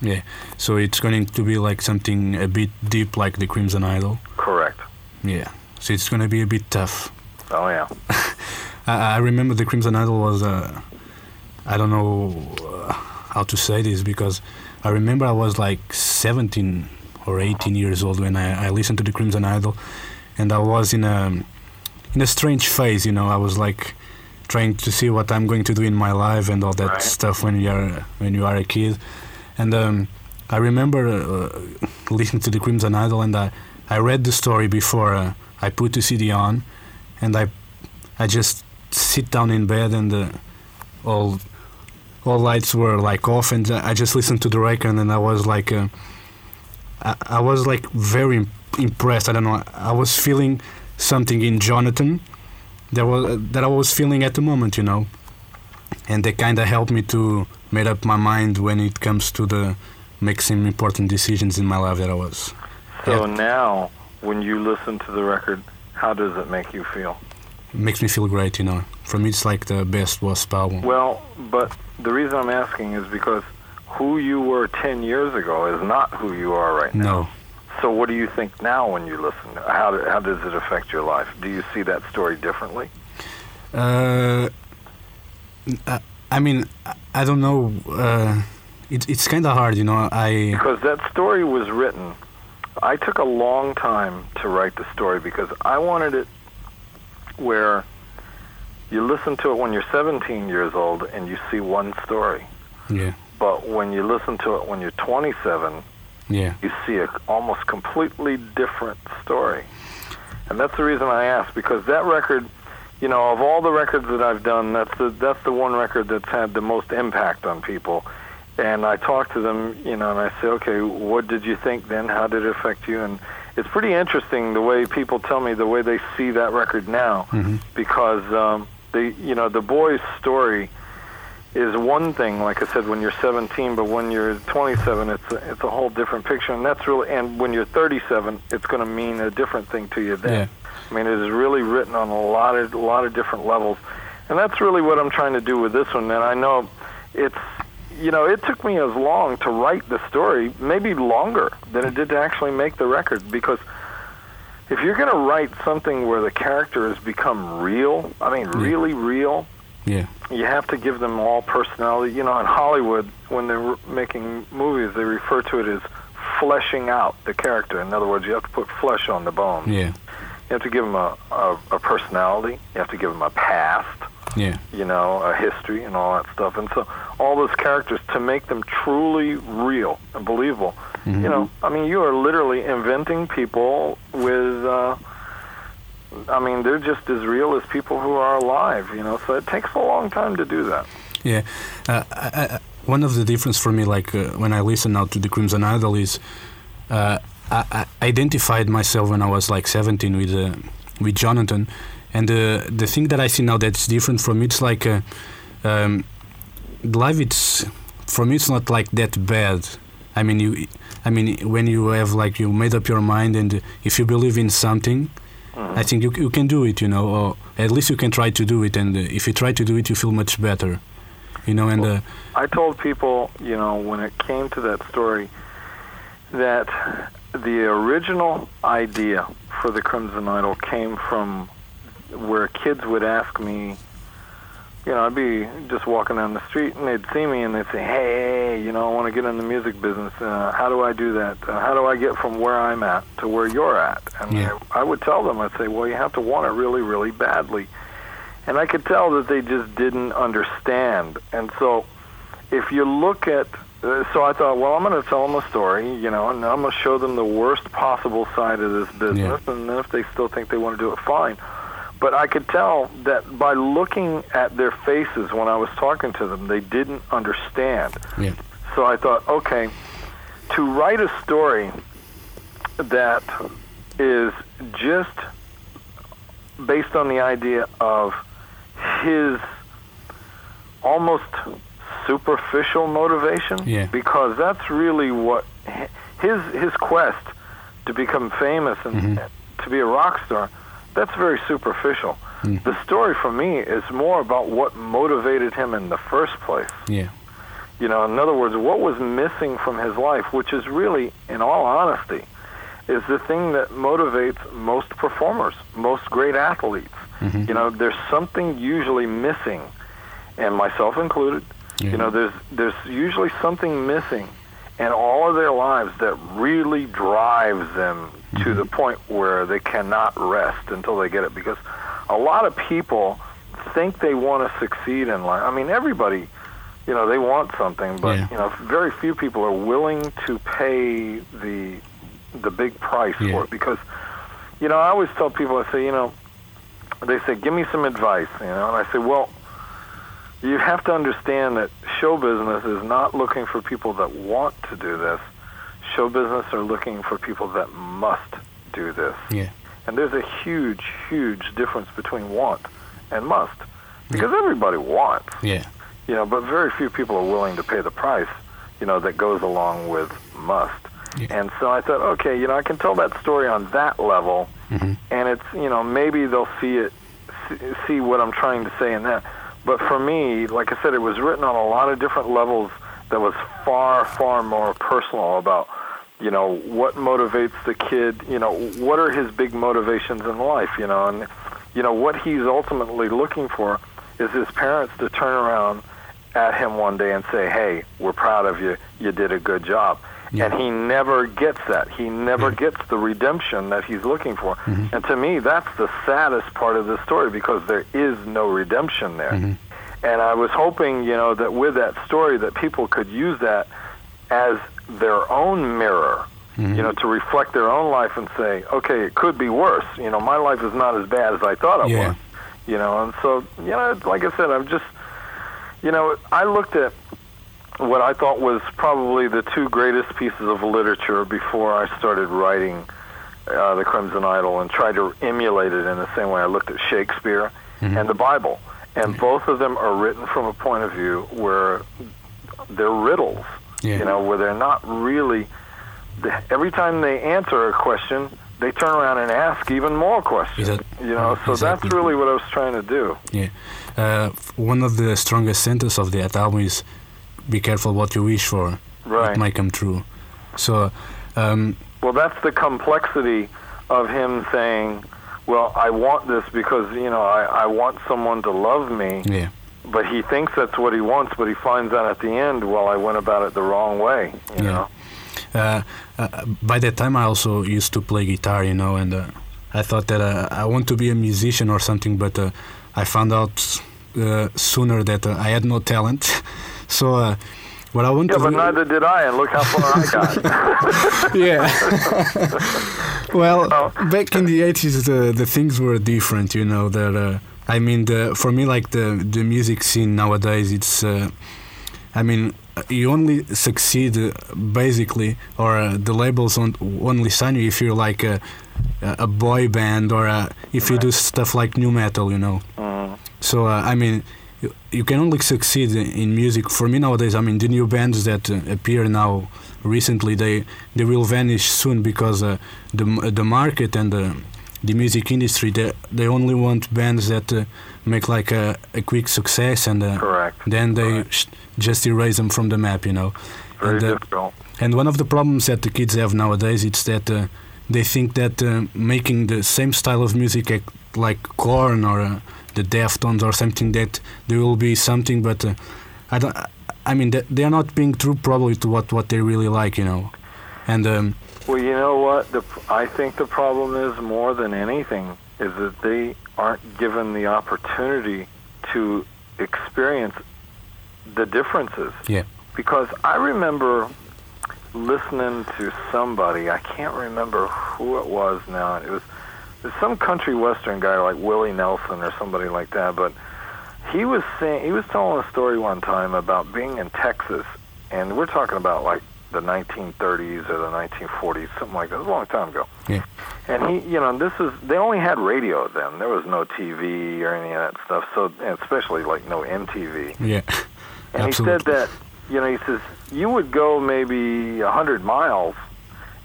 Yeah. So it's going to be like something a bit deep, like the Crimson Idol. Correct. Yeah. So it's going to be a bit tough. Oh yeah. I, I remember the Crimson Idol was. Uh, I don't know how to say this because I remember I was like 17 or 18 years old when I, I listened to the Crimson Idol, and I was in a in a strange phase. You know, I was like trying to see what I'm going to do in my life and all that Right. stuff when you are when you are a kid, and um, I remember uh, listening to the Crimson Idol and I I read the story before uh, I put the CD on, and I I just sit down in bed and uh, all all lights were like off and I just listened to the record and I was like uh, I, I was like very impressed. I don't know I was feeling something in Jonathan that was that I was feeling at the moment you know? And they kind of helped me to make up my mind when it comes to the make some important decisions in my life that I was. So now, when you listen to the record, how does it make you feel? Makes me feel great you know for me it's like the best wasp album Well, but the reason I'm asking is because who you were 10 years ago is not who you are right now. no So what do you think now when you listen? How, how does it affect your life? Do you see that story differently? Uh, I, I mean, I- I don't know. Uh, it, it's kind of hard, you know. I Because that story was written. I took a long time to write the story because I wanted it where you listen to it when you're 17 years old and you see one story. yeah, But when you listen to it when you're 27, yeah, you see a almost completely different story. And that's the reason I asked because that record, you know, of all the records that I've done, that's the that's the one record that's had the most impact on people. And I talk to them, you know, and I say, okay, what did you think then? How did it affect you? And it's pretty interesting the way people tell me the way they see that record now, hmm because um, They, you know, the boy's story is one thing, like I said, when you're 17, but when you're 27, it's a, it's a whole different picture, and that's really. And when you're 37, it's going to mean a different thing to you then. Yeah. I mean, it is really written on a lot of a lot of different levels, and that's really what I'm trying to do with this one. And I know it's, you know, it took me as long to write the story, maybe longer than it did to actually make the record, because if you're going to write something where the character has become real, I mean, really real, Yeah. you have to give them all personality. You know, in Hollywood, when they're making movies, they refer to it as fleshing out the character. In other words, you have to put flesh on the bone. Yeah. You have to give them a, a, a personality. You have to give them a past. Yeah. You know, a history and all that stuff. And so, all those characters to make them truly real and believable. You know, I mean, you are literally inventing people with. Uh, I mean, they're just as real as people who are alive. You know, so it takes a long time to do that. Yeah, uh, I, I, one of the difference for me, like uh, when I listen now to the Crimson Idol, is uh, I, I identified myself when I was like 17 with uh, with Jonathan, and uh, the thing that I see now that's different from me, it's like uh, um, life. It's for me, it's not like that bad. I mean, you, I mean, when you have like you made up your mind, and if you believe in something, I think you you can do it. You know, or at least you can try to do it, and uh, if you try to do it, you feel much better. You know, and uh, I told people, you know, when it came to that story, that the original idea for the Crimson Idol came from where kids would ask me, you know, I'd be just walking down the street and they'd see me and they'd say, hey, you know, I want to get in the music business. Uh, how do I do that? Uh, how do I get from where I'm at to where you're at? And Yeah. I, I would tell them, I'd say, well, you have to want it really, really badly. And I could tell that they just didn't understand. And so if you look at, uh, so I thought, well, I'm going to tell them a story, you know, and I'm going to show them the worst possible side of this business. And then if they still think they want to do it, fine. But I could tell that by looking at their faces when I was talking to them, they didn't understand. yeah, So I thought, okay, to write a story that is just based on the idea of his almost superficial motivation, Yeah. because that's really what his his quest to become famous and mm-hmm. to be a rock star. That's very superficial. Hmm. The story for me is more about what motivated him in the first place. yeah, You know, in other words, what was missing from his life, which is really, in all honesty, is the thing that motivates most performers, most great athletes. Mm-hmm. You know, there's something usually missing, and myself included. You know, there's there's usually something missing in all of their lives that really drives them to mm-hmm. the point where they cannot rest until they get it. Because a lot of people think they want to succeed in life. I mean, everybody you know they want something but Yeah. you know very few people are willing to pay the the big price Yeah. for it because you know I always tell people I say you know they say give me some advice you know and I say well you have to understand that show business is not looking for people that want to do this show business are looking for people that must do this yeah, and there's a huge huge difference between want and must because everybody wants yeah, you know, but very few people are willing to pay the price, you know, that goes along with must. Yeah. And so I thought, okay, you know, I can tell that story on that level, Mhm. and it's, you know, maybe they'll see it, see what I'm trying to say in that. But for me, like I said, it was written on a lot of different levels that was far, far more personal about, you know, what motivates the kid, you know, what are his big motivations in life, you know, and, you know, what he's ultimately looking for is his parents to turn around at him one day and say, "Hey, we're proud of you. You did a good job." Yeah. And he never gets that. He never gets the redemption that he's looking for. Mm-hmm. And to me, that's the saddest part of the story because there is no redemption there. Mm-hmm. And I was hoping, you know, that with that story that people could use that as their own mirror, mm-hmm. you know, to reflect their own life and say, "Okay, it could be worse. You know, my life is not as bad as I thought it Yeah. was." You know, and so, you know, like I said, I'm just you know, I looked at what I thought was probably the two greatest pieces of literature before I started writing uh, The Crimson Idol and tried to emulate it in the same way I looked at Shakespeare and the Bible. and both of them are written from a point of view where they're riddles. Yeah. You know, where they're not really. Every time they answer a question, they turn around and ask even more questions. That- you know, so exactly. that's really what I was trying to do. Yeah. Uh, one of the strongest sentences of that album is "Be careful what you wish for; Right. it might come true." So, um, Well, that's the complexity of him saying, "Well, I want this because you know I, I want someone to love me." yeah, But he thinks that's what he wants, but he finds out at the end, well, I went about it the wrong way. You Yeah. know. uh, uh, by that time I also used to play guitar, you know, and uh, I thought that uh, I want to be a musician or something, but uh, I found out uh, sooner that uh, I had no talent. so, uh, what I want Yeah, to but do, neither did I, and look how far I got. yeah. well, Oh. back in the 80s, the, the things were different, you know. That uh, I mean, the, for me, like the, the music scene nowadays, it's. Uh, I mean, you only succeed uh, basically, or uh, the labels on, only sign you if you're like a, a boy band or uh if you do stuff like new metal, you know. Mhm. So uh, I mean, you, you can only succeed in, music. For me nowadays, I mean, the new bands that uh, appear now recently, they they will vanish soon because uh, the the market and the the music industry they they only want bands that uh, make like a, a quick success and uh, Correct. then they sh- just erase them from the map, you know. Very and, uh, difficult. and one of the problems that the kids have nowadays is that uh, they think that uh, making the same style of music like, Korn or uh, the Deftones or something that there will be something, but uh, I don't. I mean, they are not being true probably to what what they really like, you know. And um, Well, you know what? The, I think the problem is more than anything is that they aren't given the opportunity to experience the differences. Yeah. Because I remember listening to somebody, I can't remember who it was now. It was, some country western guy like Willie Nelson or somebody like that, but he was saying he was telling a story one time about being in Texas, and we're talking about like the 1930s or the 1940s, something like that. It was a long time ago. Yeah. And he, you know, this is they only had radio then. There was no TV or any of that stuff. So, especially like no MTV. yeah, And he said that, you know, he says you would go maybe a hundred miles,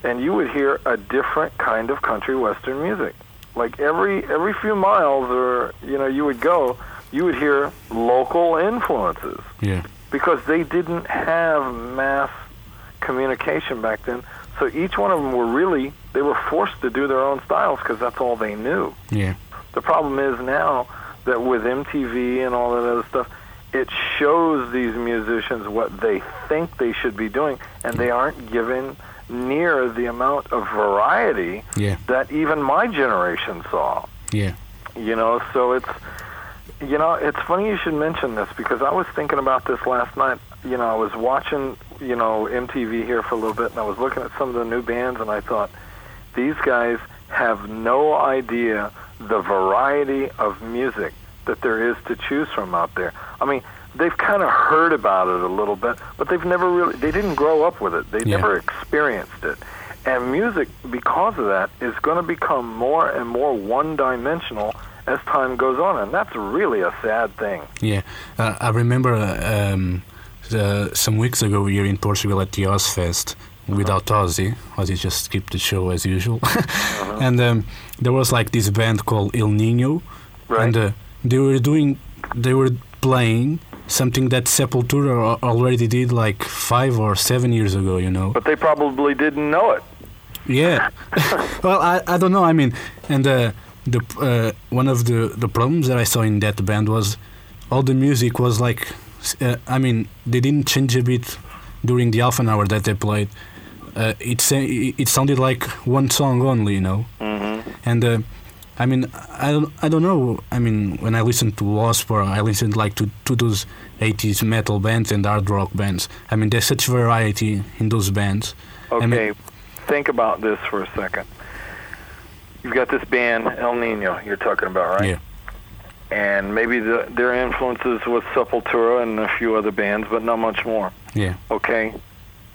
and you would hear a different kind of country western music. Like every every few miles, or you know, you would go, you would hear local influences yeah, because they didn't have mass communication back then. So each one of them were really they were forced to do their own styles because that's all they knew. yeah, The problem is now that with MTV and all that other stuff, it shows these musicians what they think they should be doing, and they aren't given near the amount of variety yeah, that even my generation saw. yeah, You know, so it's you know, it's funny you should mention this because I was thinking about this last night. You know, I was watching, you know, MTV here for a little bit and I was looking at some of the new bands and I thought these guys have no idea the variety of music that there is to choose from out there. I mean, they've kind of heard about it a little bit, but they've never really they didn't grow up with it. They Yeah. never experienced it. And music because of that is going to become more and more one-dimensional as time goes on, and that's really a sad thing. yeah. Uh, I remember uh, um, the, some weeks ago we were in Portugal at the Ozzfest without Ozzy. Ozzy just skipped the show as usual, and um, there was like this band called El Nino, Right. and uh, they were doing, they were playing something that Sepultura already did like five or seven years ago. You know. But they probably didn't know it. Yeah. well, I, I don't know. I mean, and uh, the uh, one of the the problems that I saw in that band was all the music was like, uh, I mean, they didn't change a bit during the half an hour that they played. Uh, it sa- it sounded like one song only, you know. Mm-hmm. And uh, I mean, I don't I don't know. I mean, when I listen to Wasp or I listen like to to those 80s metal bands and hard rock bands. I mean, there's such variety in those bands. I mean- Okay, think about this for a second. You've got this band El Nino you're talking about, right? Yeah. And maybe the, their influences was Sepultura and a few other bands, but not much more. Yeah. Okay,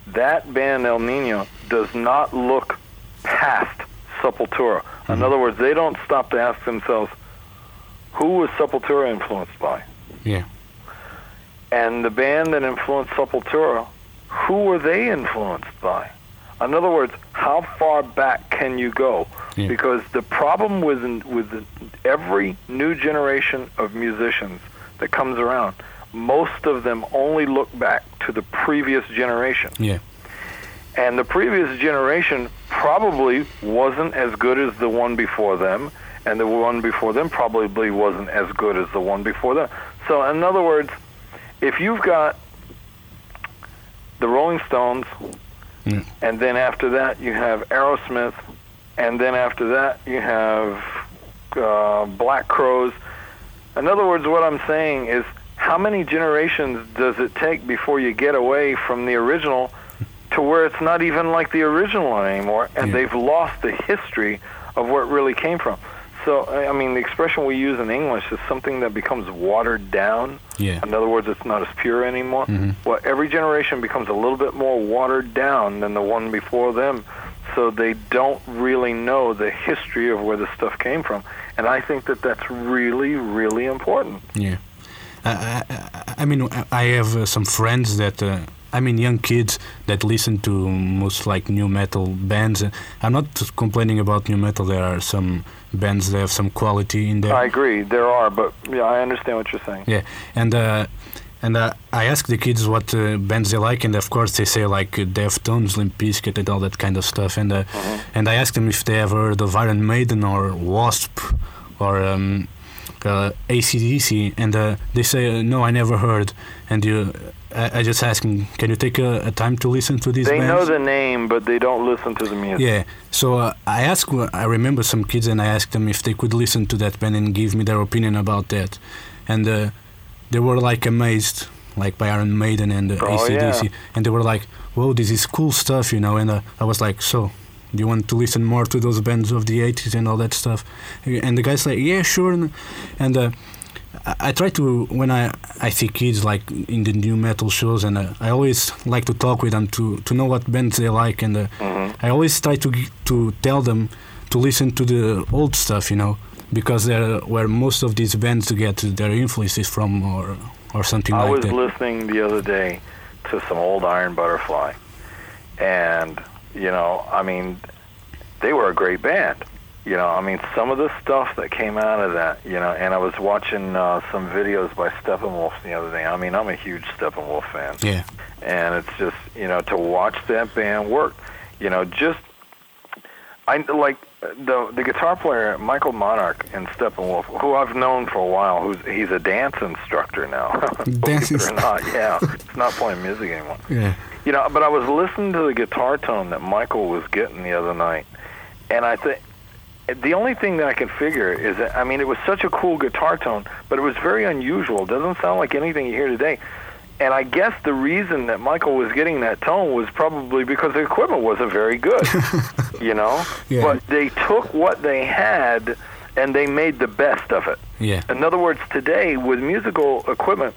that band El Nino does not look past Sepultura. In mm-hmm. other words, they don't stop to ask themselves, who was Sepultura influenced by? Yeah. And the band that influenced Sepultura, who were they influenced by? In other words, how far back can you go? Yeah. Because the problem with with every new generation of musicians that comes around, most of them only look back to the previous generation. Yeah. And the previous generation probably wasn't as good as the one before them, and the one before them probably wasn't as good as the one before them. So, in other words, if you've got the Rolling Stones, Mm. and then after that you have Aerosmith, and then after that you have uh, Black Crowes. In other words, what I'm saying is, how many generations does it take before you get away from the original to where it's not even like the original anymore, and Yeah. they've lost the history of where it really came from? So, I mean, the expression we use in English is something that becomes watered down. Yeah. In other words, it's not as pure anymore. Mhm. Well, every generation becomes a little bit more watered down than the one before them, so they don't really know the history of where the stuff came from. And I think that that's really, really important. Yeah. I, I, I- I mean, I have uh, some friends that, uh, I mean, young kids that listen to most like new metal bands. I'm not complaining about new metal. There are some bands that have some quality in there. I agree, there are, but yeah, I understand what you're saying. Yeah, and uh, and uh, I ask the kids what uh, bands they like, and of course they say like Deftones, Limp Bizkit, and all that kind of stuff. And uh, and I ask them if they ever heard of Iron Maiden or Wasp or um, uh, ACDC, and uh, they say uh, no, I never heard. And you, I, I just ask them, can you take a, a time to listen to these They bands? know the name, but they don't listen to the music. Yeah. So uh, I asked, I remember some kids, and I asked them if they could listen to that band and give me their opinion about that, and uh, they were like amazed, like by Iron Maiden and uh, Oh, ACDC, yeah. and they were like, "Whoa, this is cool stuff," you know. And uh, I was like, "So, do you want to listen more to those bands of the '80s and all that stuff?" And the guy's like, "Yeah, sure." And, and uh, I, I try to when I I see kids like in the new metal shows, and uh, I always like to talk with them to to know what bands they like, and uh, I always try to to tell them to listen to the old stuff, you know, because they're where most of these bands get their influences from, or or something I like that. I was listening the other day to some old Iron Butterfly, and you know, I mean, they were a great band. You know, I mean, some of the stuff that came out of that, you know, and I was watching uh, some videos by Steppenwolf the other day. I mean, I'm a huge Steppenwolf fan. Yeah, and it's just you know to watch that band work you know just i like the the guitar player michael monarch in steppenwolf who i've known for a while who's he's a dance instructor now. Dance believe or not yeah. He's not playing music anymore. Yeah, you know but i was listening to the guitar tone that michael was getting the other night and i think the only thing that I can figure is that I mean it was such a cool guitar tone, but it was very unusual. It doesn't sound like anything you hear today. And I guess the reason that Michael was getting that tone was probably because the equipment wasn't very good, you know. Yeah. But they took what they had and they made the best of it. yeah, In other words, today with musical equipment,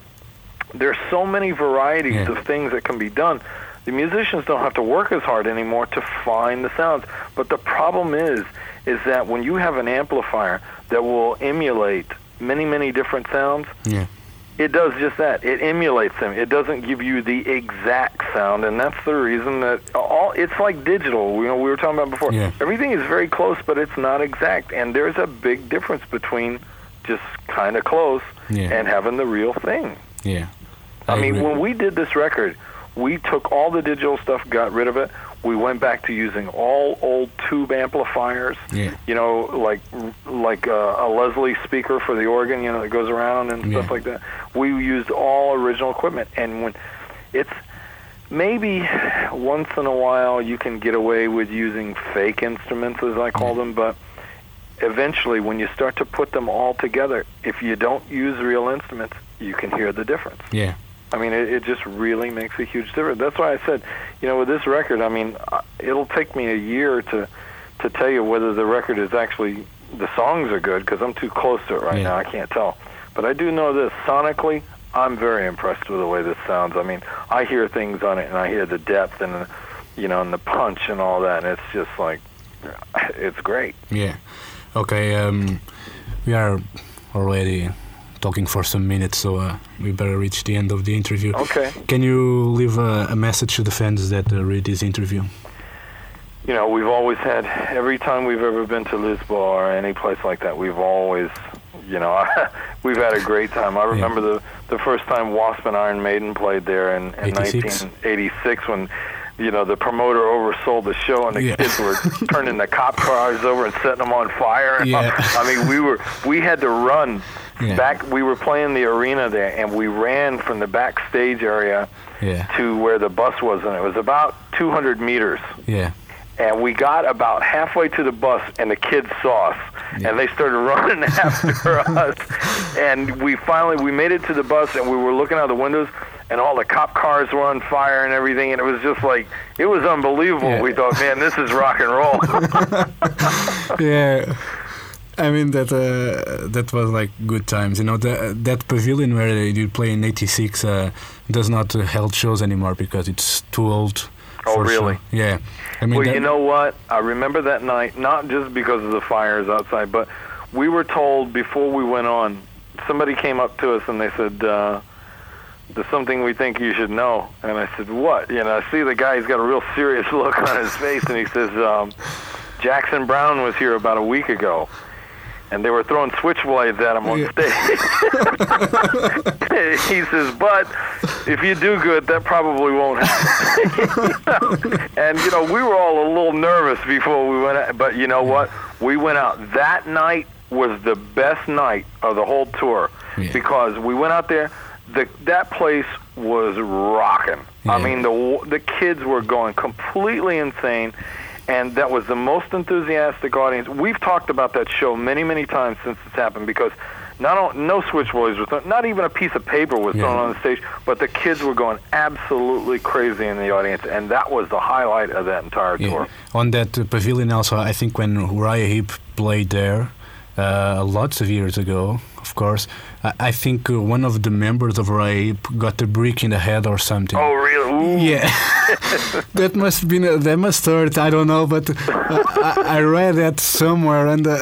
there's so many varieties Yeah. of things that can be done. The musicians don't have to work as hard anymore to find the sounds. But the problem is, is that when you have an amplifier that will emulate many, many different sounds, yeah, it does just that. It emulates them. It doesn't give you the exact sound, and that's the reason that all it's like digital. You know, we were talking about before. Yeah. Everything is very close, but it's not exact, and there's a big difference between just kind of close Yeah. and having the real thing. yeah. I, mean, agree. when we did this record, we took all the digital stuff, got rid of it. We went back to using all old tube amplifiers. Yeah. You know, like like uh, a Leslie speaker for the organ, you know, that goes around and stuff Yeah. like that. We used all original equipment, and when it's maybe once in a while you can get away with using fake instruments, as I call them, but eventually when you start to put them all together, if you don't use real instruments, you can hear the difference. yeah, I mean, it, it just really makes a huge difference. That's why I said, you know, with this record, I mean, uh, it'll take me a year to to tell you whether the record is actually the songs are good because I'm too close to it right Yeah. now. I can't tell, but I do know this sonically. I'm very impressed with the way this sounds. I mean, I hear things on it, and I hear the depth and you know, and the punch and all that, and it's just like, it's great. yeah. Okay, um, we are already talking for some minutes, so uh, we better reach the end of the interview. Okay. Can you leave a, a message to the fans that uh, read this interview? You know, we've always had every time we've ever been to Lisboa or any place like that, we've always, you know, we've had a great time. I remember the the first time Wasp and Iron Maiden played there in, in 1986 when. You know, the promoter oversold the show, and the Yeah. kids were turning the cop cars over and setting them on fire. Yeah. I mean, we were we had to run Yeah. back. We were playing the arena there, and we ran from the backstage area Yeah, to where the bus was, and it was about 200 meters. yeah, And we got about halfway to the bus, and the kids saw us, and they started running after us. And we finally we made it to the bus, and we were looking out the windows, and all the cop cars were on fire and everything, and it was just like it was unbelievable. Yeah. We thought, man, this is rock and roll. yeah. I mean that uh, that was like good times. You know the, that pavilion where you play in '86 uh, does not uh, held shows anymore because it's too old. Oh, really? show. Yeah. I mean, well, you know what? I remember that night, not just because of the fires outside, but we were told before we went on, somebody came up to us and they said, uh, there's something we think you should know. And I said, what? You know, I see the guy, he's got a real serious look on his face, and he says, um, Jackson Browne was here about a week ago. And they were throwing switchblades at him on Yeah. stage. he says, but if you do good, that probably won't happen. And you know, we were all a little nervous before we went out, but you know what? We went out. That night was the best night of the whole tour Yeah. because we went out there. The that place was rocking. I mean, the the kids were going completely insane. And that was the most enthusiastic audience. We've talked about that show many, many times since it's happened because not no switchboards were thrown, not even a piece of paper was thrown Yeah. on the stage, but the kids were going absolutely crazy in the audience, and that was the highlight of that entire Yeah. tour. On that uh, pavilion, also, I think when Uriah Heep played there uh, lots of years ago, of course, I, I think uh, one of the members of Heep got a brick in the head or something. Oh, really? Ooh. Yeah, that must have been uh, that must hurt. I don't know, but uh, I, I read that somewhere, and uh,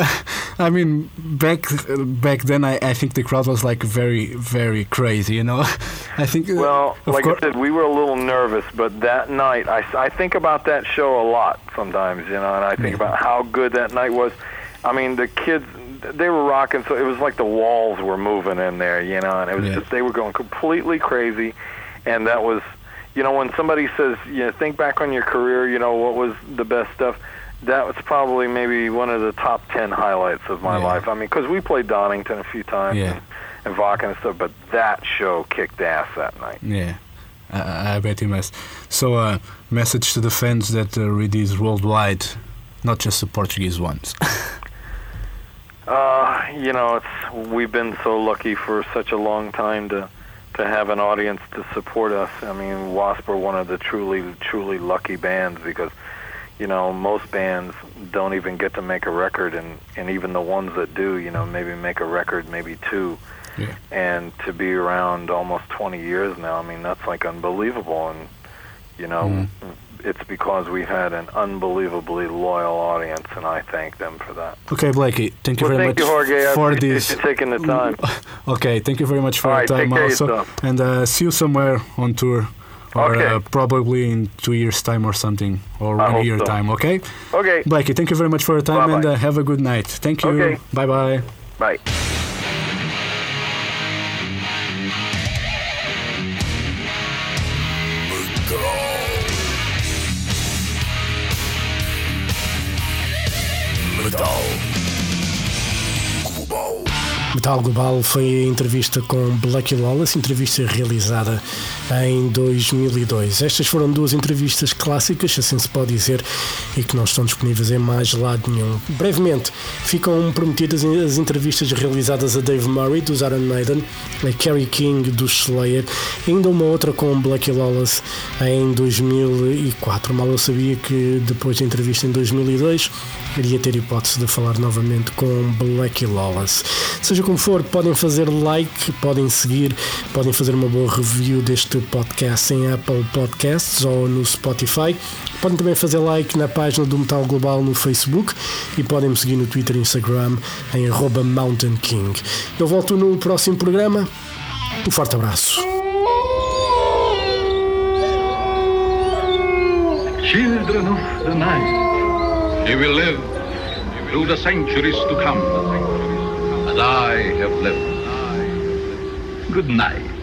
I mean back back then, I, I think the crowd was like very very crazy. You know, I think. uh, Well, like I said, we were a little nervous, but that night, I, I think about that show a lot sometimes, you know, and I think Yeah. about how good that night was. I mean, the kids, they were rocking, so it was like the walls were moving in there, you know, and it was Yeah. just, they were going completely crazy, and that was, you know, when somebody says, you know, think back on your career, you know, what was the best stuff, that was probably maybe one of the top 10 highlights of my Yeah. life. I mean, because we played Donington a few times. Yeah. And, and Wacken and stuff, but that show kicked ass that night. Yeah, I, I bet he must. So, uh, message to the fans that uh, read these worldwide, not just the Portuguese ones. Uh, you know, it's we've been so lucky for such a long time to to have an audience to support us. I mean, Wasp are one of the truly truly lucky bands because you know most bands don't even get to make a record, and and even the ones that do, you know, maybe make a record, maybe two. Yeah. And to be around almost 20 years now, I mean, that's like unbelievable. And you know, Mhm. It's because we've had an unbelievably loyal audience, and I thank them for that. okay, Blackie, thank you Well, very thank much you, Jorge. For this. you taking the time. Okay, thank you very much for All your right, time also, and uh, see you somewhere on tour, or Okay. uh, probably in two years' time or something, or I one year so. time. Okay, Okay, Blackie, thank you very much for your time, and Bye-bye. uh, have a good night. Thank you. Okay. Bye bye. bye. Metal Global foi a entrevista com Blackie Lawless, entrevista realizada em 2002. Estas foram duas entrevistas clássicas, se assim se pode dizer, e que não estão disponíveis em mais lado nenhum. Brevemente, ficam prometidas as entrevistas realizadas a Dave Murray, dos Iron Maiden, a Kerry King, do Slayer, e ainda uma outra com Blackie Lawless em 2004. Mal eu sabia que depois da entrevista em 2002 iria ter hipótese de falar novamente com Blackie Lawless. Seja como for, podem fazer like, podem seguir, podem fazer uma boa review deste podcast em Apple Podcasts ou no Spotify. Podem também fazer like na página do Metal Global no Facebook e podem me seguir no Twitter e Instagram em Mountain King. Eu volto no próximo programa. Um forte abraço. Children of the night, will live through the centuries to come, I have lived. Good night.